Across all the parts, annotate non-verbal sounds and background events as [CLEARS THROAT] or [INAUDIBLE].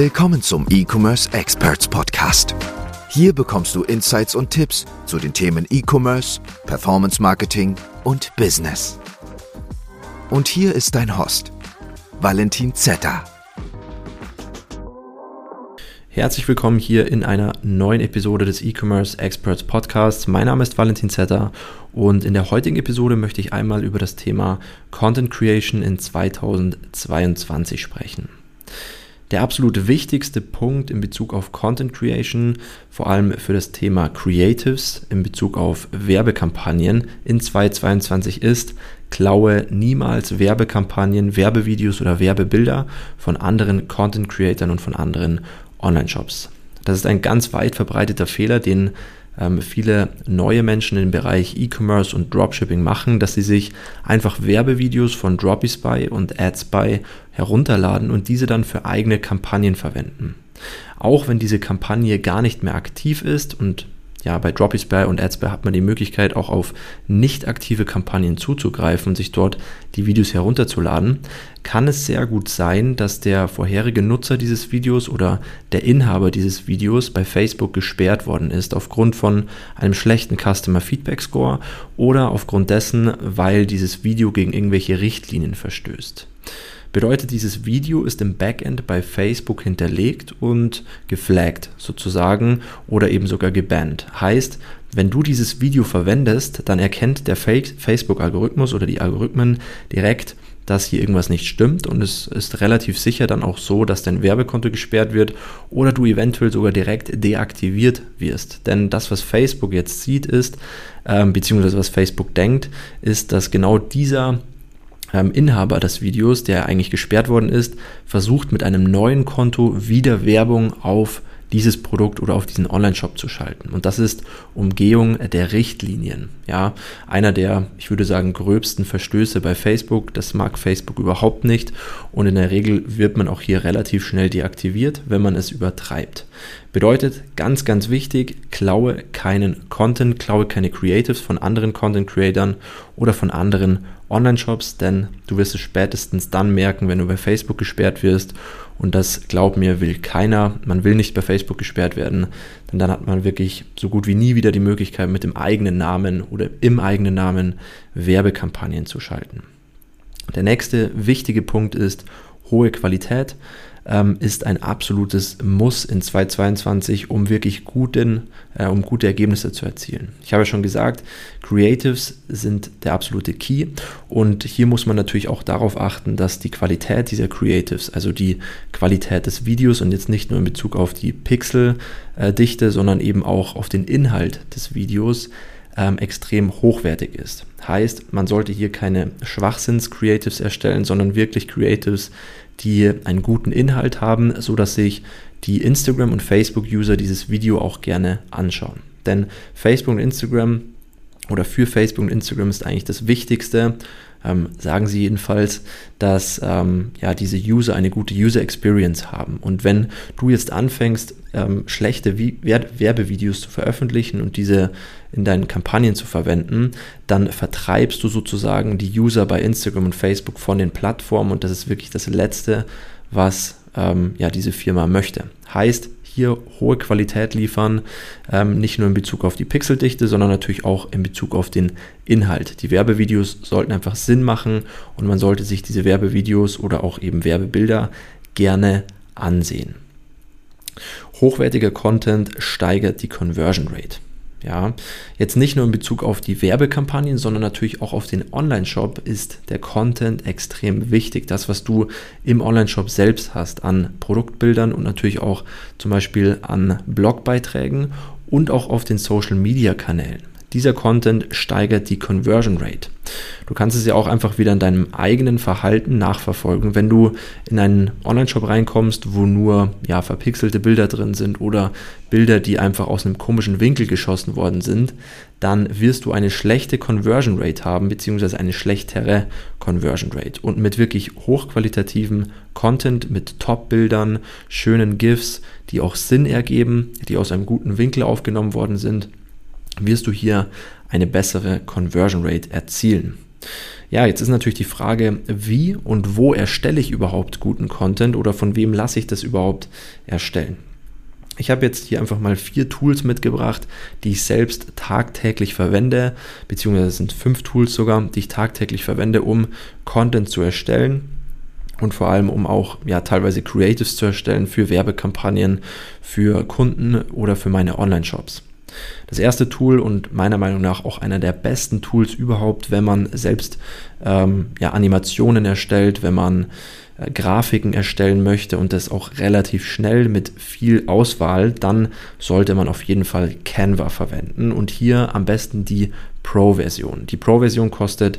Willkommen zum E-Commerce Experts Podcast. Hier bekommst du Insights und Tipps zu den Themen E-Commerce, Performance Marketing und Business. Und hier ist dein Host, Valentin Zetter. Herzlich willkommen hier in einer neuen Episode des E-Commerce Experts Podcasts. Mein Name ist Valentin Zetter und in der heutigen Episode möchte ich einmal über das Thema Content Creation in 2022 sprechen. Der absolut wichtigste Punkt in Bezug auf Content Creation, vor allem für das Thema Creatives in Bezug auf Werbekampagnen in 2022 ist, klaue niemals Werbekampagnen, Werbevideos oder Werbebilder von anderen Content Creatern und von anderen Online-Shops. Das ist ein ganz weit verbreiteter Fehler, den ähm, viele neue Menschen im Bereich E-Commerce und Dropshipping machen, dass sie sich einfach Werbevideos von Dropispy und AdSpy herunterladen und diese dann für eigene Kampagnen verwenden. Auch wenn diese Kampagne gar nicht mehr aktiv ist und ja, bei Dropispy und Adspy hat man die Möglichkeit, auch auf nicht aktive Kampagnen zuzugreifen und sich dort die Videos herunterzuladen, kann es sehr gut sein, dass der vorherige Nutzer dieses Videos oder der Inhaber dieses Videos bei Facebook gesperrt worden ist aufgrund von einem schlechten Customer Feedback Score oder aufgrund dessen, weil dieses Video gegen irgendwelche Richtlinien verstößt. Bedeutet, dieses Video ist im Backend bei Facebook hinterlegt und geflaggt sozusagen oder eben sogar gebannt. Heißt, wenn du dieses Video verwendest, dann erkennt der Facebook-Algorithmus oder die Algorithmen direkt, dass hier irgendwas nicht stimmt und es ist relativ sicher dann auch so, dass dein Werbekonto gesperrt wird oder du eventuell sogar direkt deaktiviert wirst. Denn das, was Facebook jetzt sieht, ist, ähm, beziehungsweise was Facebook denkt, ist, dass genau dieser Inhaber des Videos, der eigentlich gesperrt worden ist, versucht mit einem neuen Konto wieder Werbung auf dieses Produkt oder auf diesen Online-Shop zu schalten. Und das ist Umgehung der Richtlinien. Ja, einer der, ich würde sagen, gröbsten Verstöße bei Facebook. Das mag Facebook überhaupt nicht. Und in der Regel wird man auch hier relativ schnell deaktiviert, wenn man es übertreibt. Bedeutet, ganz, ganz wichtig, klaue keinen Content, klaue keine Creatives von anderen Content Creatern oder von anderen Online-Shops, denn du wirst es spätestens dann merken, wenn du bei Facebook gesperrt wirst und das, glaub mir, will keiner. Man will nicht bei Facebook gesperrt werden, denn dann hat man wirklich so gut wie nie wieder die Möglichkeit, mit dem eigenen Namen oder im eigenen Namen Werbekampagnen zu schalten. Der nächste wichtige Punkt ist hohe Qualität ähm, ist ein absolutes Muss in 2022, um wirklich guten, äh, um gute Ergebnisse zu erzielen. Ich habe ja schon gesagt, Creatives sind der absolute Key und hier muss man natürlich auch darauf achten, dass die Qualität dieser Creatives, also die Qualität des Videos und jetzt nicht nur in Bezug auf die Pixeldichte, sondern eben auch auf den Inhalt des Videos, ähm, extrem hochwertig ist. Heißt, man sollte hier keine Schwachsinns-Creatives erstellen, sondern wirklich Creatives, die einen guten Inhalt haben, so dass sich die Instagram- und Facebook-User dieses Video auch gerne anschauen. Denn Facebook und Instagram oder für Facebook und Instagram ist eigentlich das Wichtigste, ähm, sagen sie jedenfalls, dass ähm, ja, diese User eine gute User Experience haben. Und wenn du jetzt anfängst, ähm, schlechte Vi Werbevideos zu veröffentlichen und diese in deinen Kampagnen zu verwenden, dann vertreibst du sozusagen die User bei Instagram und Facebook von den Plattformen und das ist wirklich das Letzte, was ähm, ja, diese Firma möchte. Heißt, hier hohe Qualität liefern, ähm, nicht nur in Bezug auf die Pixeldichte, sondern natürlich auch in Bezug auf den Inhalt. Die Werbevideos sollten einfach Sinn machen und man sollte sich diese Werbevideos oder auch eben Werbebilder gerne ansehen. Hochwertiger Content steigert die Conversion Rate. Ja, jetzt nicht nur in Bezug auf die Werbekampagnen, sondern natürlich auch auf den Online-Shop ist der Content extrem wichtig. Das, was du im Online-Shop selbst hast an Produktbildern und natürlich auch zum Beispiel an Blogbeiträgen und auch auf den Social-Media-Kanälen. Dieser Content steigert die Conversion Rate. Du kannst es ja auch einfach wieder in deinem eigenen Verhalten nachverfolgen. Wenn du in einen Online-Shop reinkommst, wo nur ja, verpixelte Bilder drin sind oder Bilder, die einfach aus einem komischen Winkel geschossen worden sind, dann wirst du eine schlechte Conversion Rate haben, beziehungsweise eine schlechtere Conversion Rate. Und mit wirklich hochqualitativen Content, mit Top-Bildern, schönen GIFs, die auch Sinn ergeben, die aus einem guten Winkel aufgenommen worden sind, wirst du hier eine bessere Conversion Rate erzielen. Ja, jetzt ist natürlich die Frage, wie und wo erstelle ich überhaupt guten Content oder von wem lasse ich das überhaupt erstellen? Ich habe jetzt hier einfach mal vier Tools mitgebracht, die ich selbst tagtäglich verwende, beziehungsweise es sind fünf Tools sogar, die ich tagtäglich verwende, um Content zu erstellen und vor allem um auch ja teilweise Creatives zu erstellen für Werbekampagnen, für Kunden oder für meine Online-Shops. Das erste Tool und meiner Meinung nach auch einer der besten Tools überhaupt, wenn man selbst ähm, ja, Animationen erstellt, wenn man äh, Grafiken erstellen möchte und das auch relativ schnell mit viel Auswahl, dann sollte man auf jeden Fall Canva verwenden und hier am besten die Pro-Version. Die Pro-Version kostet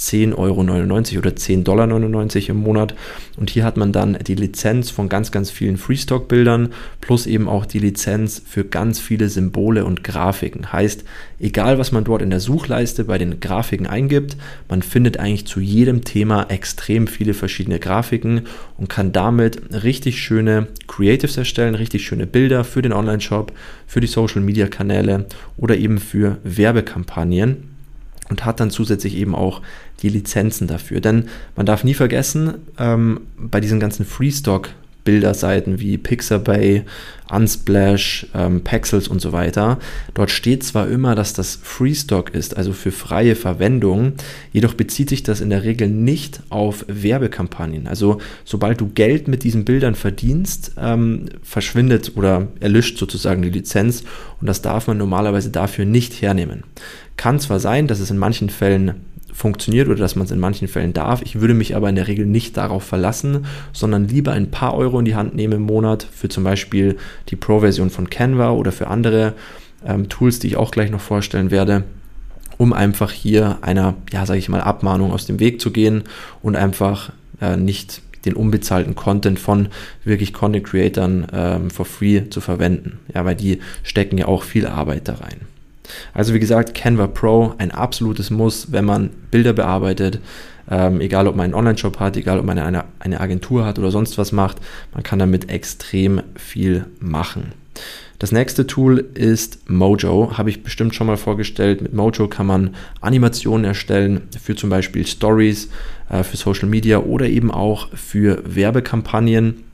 10,99 Euro oder 10,99 Dollar im Monat. Und hier hat man dann die Lizenz von ganz, ganz vielen Freestock-Bildern plus eben auch die Lizenz für ganz viele Symbole und Grafiken. Heißt, egal was man dort in der Suchleiste bei den Grafiken eingibt, man findet eigentlich zu jedem Thema extrem viele verschiedene Grafiken und kann damit richtig schöne Creatives erstellen, richtig schöne Bilder für den Online-Shop, für die Social-Media-Kanäle oder eben für Werbekampagnen und hat dann zusätzlich eben auch die Lizenzen dafür. Denn man darf nie vergessen, ähm, bei diesen ganzen Freestock Bilderseiten wie Pixabay, Unsplash, ähm, Pexels und so weiter. Dort steht zwar immer, dass das Freestock ist, also für freie Verwendung, jedoch bezieht sich das in der Regel nicht auf Werbekampagnen. Also sobald du Geld mit diesen Bildern verdienst, ähm, verschwindet oder erlischt sozusagen die Lizenz und das darf man normalerweise dafür nicht hernehmen. Kann zwar sein, dass es in manchen Fällen funktioniert oder dass man es in manchen Fällen darf. Ich würde mich aber in der Regel nicht darauf verlassen, sondern lieber ein paar Euro in die Hand nehmen im Monat für zum Beispiel die Pro-Version von Canva oder für andere ähm, Tools, die ich auch gleich noch vorstellen werde, um einfach hier einer, ja, sage ich mal, Abmahnung aus dem Weg zu gehen und einfach äh, nicht den unbezahlten Content von wirklich Content Creatern ähm, for free zu verwenden. Ja, weil die stecken ja auch viel Arbeit da rein. Also wie gesagt, Canva Pro, ein absolutes Muss, wenn man Bilder bearbeitet, ähm, egal ob man einen Online-Shop hat, egal ob man eine, eine Agentur hat oder sonst was macht, man kann damit extrem viel machen. Das nächste Tool ist Mojo, habe ich bestimmt schon mal vorgestellt. Mit Mojo kann man Animationen erstellen für zum Beispiel Stories, äh, für Social Media oder eben auch für Werbekampagnen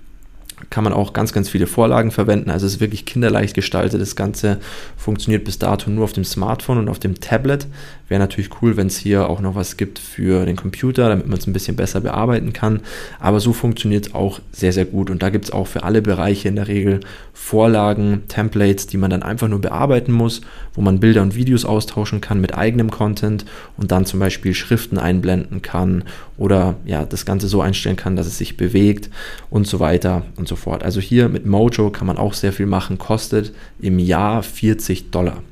kann man auch ganz, ganz viele Vorlagen verwenden. Also es ist wirklich kinderleicht gestaltet. Das Ganze funktioniert bis dato nur auf dem Smartphone und auf dem Tablet. Wäre natürlich cool, wenn es hier auch noch was gibt für den Computer, damit man es ein bisschen besser bearbeiten kann. Aber so funktioniert es auch sehr, sehr gut. Und da gibt es auch für alle Bereiche in der Regel Vorlagen, Templates, die man dann einfach nur bearbeiten muss, wo man Bilder und Videos austauschen kann mit eigenem Content und dann zum Beispiel Schriften einblenden kann oder ja, das Ganze so einstellen kann, dass es sich bewegt und so weiter und so fort. Also hier mit Mojo kann man auch sehr viel machen, kostet im Jahr 40 Dollar.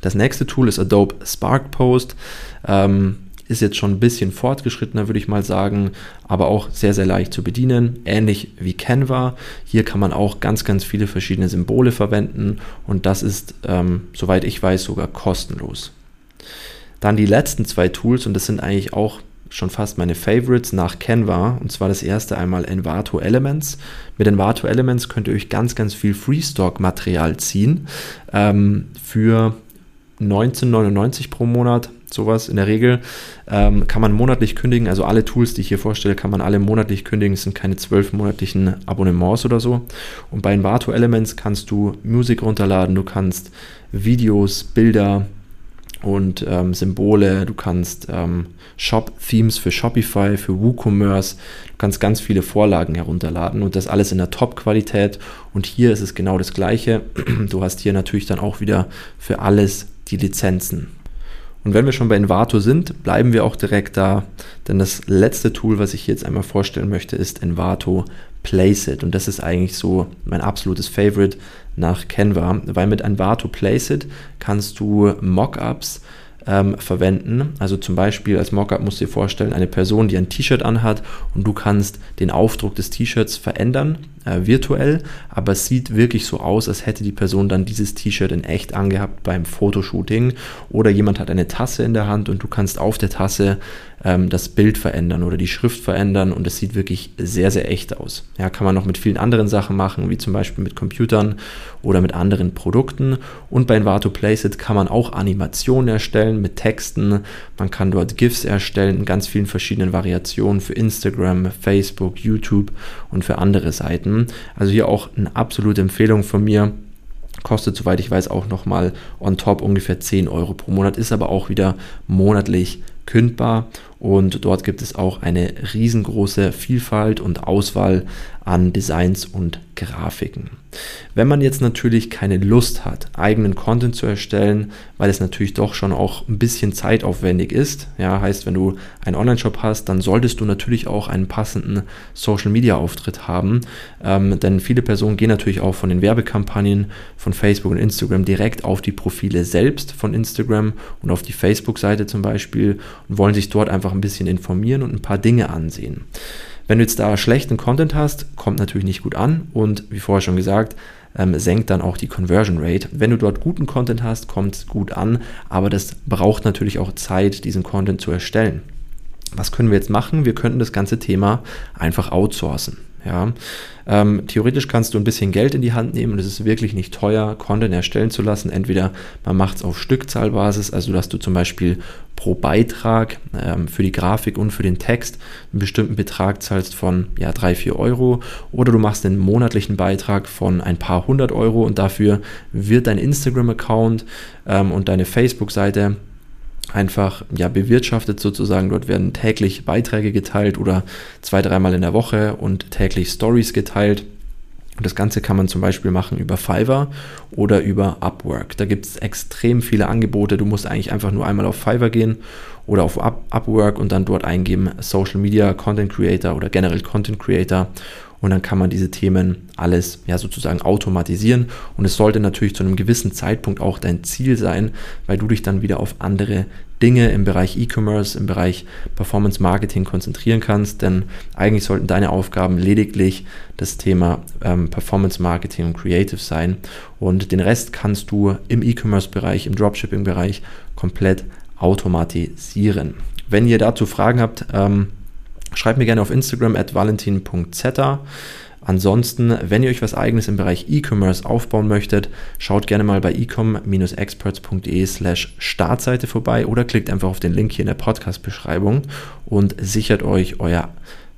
Das nächste Tool ist Adobe Spark Post. Ähm, ist jetzt schon ein bisschen fortgeschrittener, würde ich mal sagen, aber auch sehr, sehr leicht zu bedienen. Ähnlich wie Canva. Hier kann man auch ganz, ganz viele verschiedene Symbole verwenden und das ist, ähm, soweit ich weiß, sogar kostenlos. Dann die letzten zwei Tools und das sind eigentlich auch schon fast meine Favorites nach Canva. Und zwar das erste einmal Envato Elements. Mit Envato Elements könnt ihr euch ganz, ganz viel Freestock-Material ziehen. Ähm, für 19,99 pro Monat, sowas in der Regel. Ähm, kann man monatlich kündigen, also alle Tools, die ich hier vorstelle, kann man alle monatlich kündigen. Es sind keine zwölf monatlichen Abonnements oder so. Und bei Envato Elements kannst du Musik runterladen, du kannst Videos, Bilder, und ähm, Symbole, du kannst ähm, Shop-Themes für Shopify, für WooCommerce, du kannst ganz viele Vorlagen herunterladen und das alles in der Top-Qualität. Und hier ist es genau das gleiche. [CLEARS THROAT] Du hast hier natürlich dann auch wieder für alles die Lizenzen. Und wenn wir schon bei Envato sind, bleiben wir auch direkt da, denn das letzte Tool, was ich jetzt einmal vorstellen möchte, ist Envato Placeit. Und das ist eigentlich so mein absolutes Favorite nach Canva, weil mit Envato Placeit kannst du Mockups ähm, verwenden. Also zum Beispiel als Mockup musst du dir vorstellen, eine Person, die ein T-Shirt anhat und du kannst den Aufdruck des T-Shirts verändern äh, virtuell, aber es sieht wirklich so aus, als hätte die Person dann dieses T-Shirt in echt angehabt beim Fotoshooting oder jemand hat eine Tasse in der Hand und du kannst auf der Tasse ähm, das Bild verändern oder die Schrift verändern und es sieht wirklich sehr, sehr echt aus. Ja, kann man noch mit vielen anderen Sachen machen, wie zum Beispiel mit Computern oder mit anderen Produkten. Und bei Envato Placeit kann man auch Animationen erstellen mit Texten. Man kann dort GIFs erstellen in ganz vielen verschiedenen Variationen für Instagram, Facebook, YouTube und für andere Seiten. Also hier auch eine absolute Empfehlung von mir. Kostet, soweit ich weiß, auch nochmal on top ungefähr 10 Euro pro Monat, ist aber auch wieder monatlich kündbar und dort gibt es auch eine riesengroße Vielfalt und Auswahl an Designs und Grafiken. Wenn man jetzt natürlich keine Lust hat, eigenen Content zu erstellen, weil es natürlich doch schon auch ein bisschen zeitaufwendig ist, ja, heißt, wenn du einen Online-Shop hast, dann solltest du natürlich auch einen passenden Social-Media-Auftritt haben, ähm, denn viele Personen gehen natürlich auch von den Werbekampagnen von Facebook und Instagram direkt auf die Profile selbst von Instagram und auf die Facebook-Seite zum Beispiel und wollen sich dort einfach ein bisschen informieren und ein paar Dinge ansehen. Wenn du jetzt da schlechten Content hast, kommt natürlich nicht gut an und wie vorher schon gesagt, ähm, senkt dann auch die Conversion Rate. Wenn du dort guten Content hast, kommt es gut an, aber das braucht natürlich auch Zeit, diesen Content zu erstellen. Was können wir jetzt machen? Wir könnten das ganze Thema einfach outsourcen. Ja, ähm, theoretisch kannst du ein bisschen Geld in die Hand nehmen und es ist wirklich nicht teuer, Content erstellen zu lassen. Entweder man macht es auf Stückzahlbasis, also dass du zum Beispiel pro Beitrag ähm, für die Grafik und für den Text einen bestimmten Betrag zahlst von ja, 3, 4 Euro oder du machst einen monatlichen Beitrag von ein paar hundert Euro und dafür wird dein Instagram-Account ähm, und deine Facebook-Seite einfach ja, bewirtschaftet sozusagen. Dort werden täglich Beiträge geteilt oder zwei, dreimal in der Woche und täglich Stories geteilt. Und das Ganze kann man zum Beispiel machen über Fiverr oder über Upwork. Da gibt es extrem viele Angebote. Du musst eigentlich einfach nur einmal auf Fiverr gehen oder auf Upwork und dann dort eingeben Social Media Content Creator oder generell Content Creator und dann kann man diese Themen alles ja sozusagen automatisieren. Und es sollte natürlich zu einem gewissen Zeitpunkt auch dein Ziel sein, weil du dich dann wieder auf andere Dinge im Bereich E-Commerce, im Bereich Performance Marketing konzentrieren kannst, denn eigentlich sollten deine Aufgaben lediglich das Thema ähm, Performance Marketing und Creative sein. Und den Rest kannst du im E-Commerce-Bereich, im Dropshipping-Bereich komplett automatisieren. Wenn ihr dazu Fragen habt, ähm, Schreibt mir gerne auf Instagram at valentin.zeta. Ansonsten, wenn ihr euch was eigenes im Bereich E-Commerce aufbauen möchtet, schaut gerne mal bei ecom-experts.de slash Startseite vorbei oder klickt einfach auf den Link hier in der Podcast-Beschreibung und sichert euch euer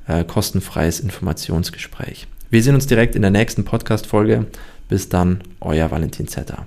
äh, kostenfreies Informationsgespräch. Wir sehen uns direkt in der nächsten Podcast-Folge. Bis dann, euer Valentin Zetter.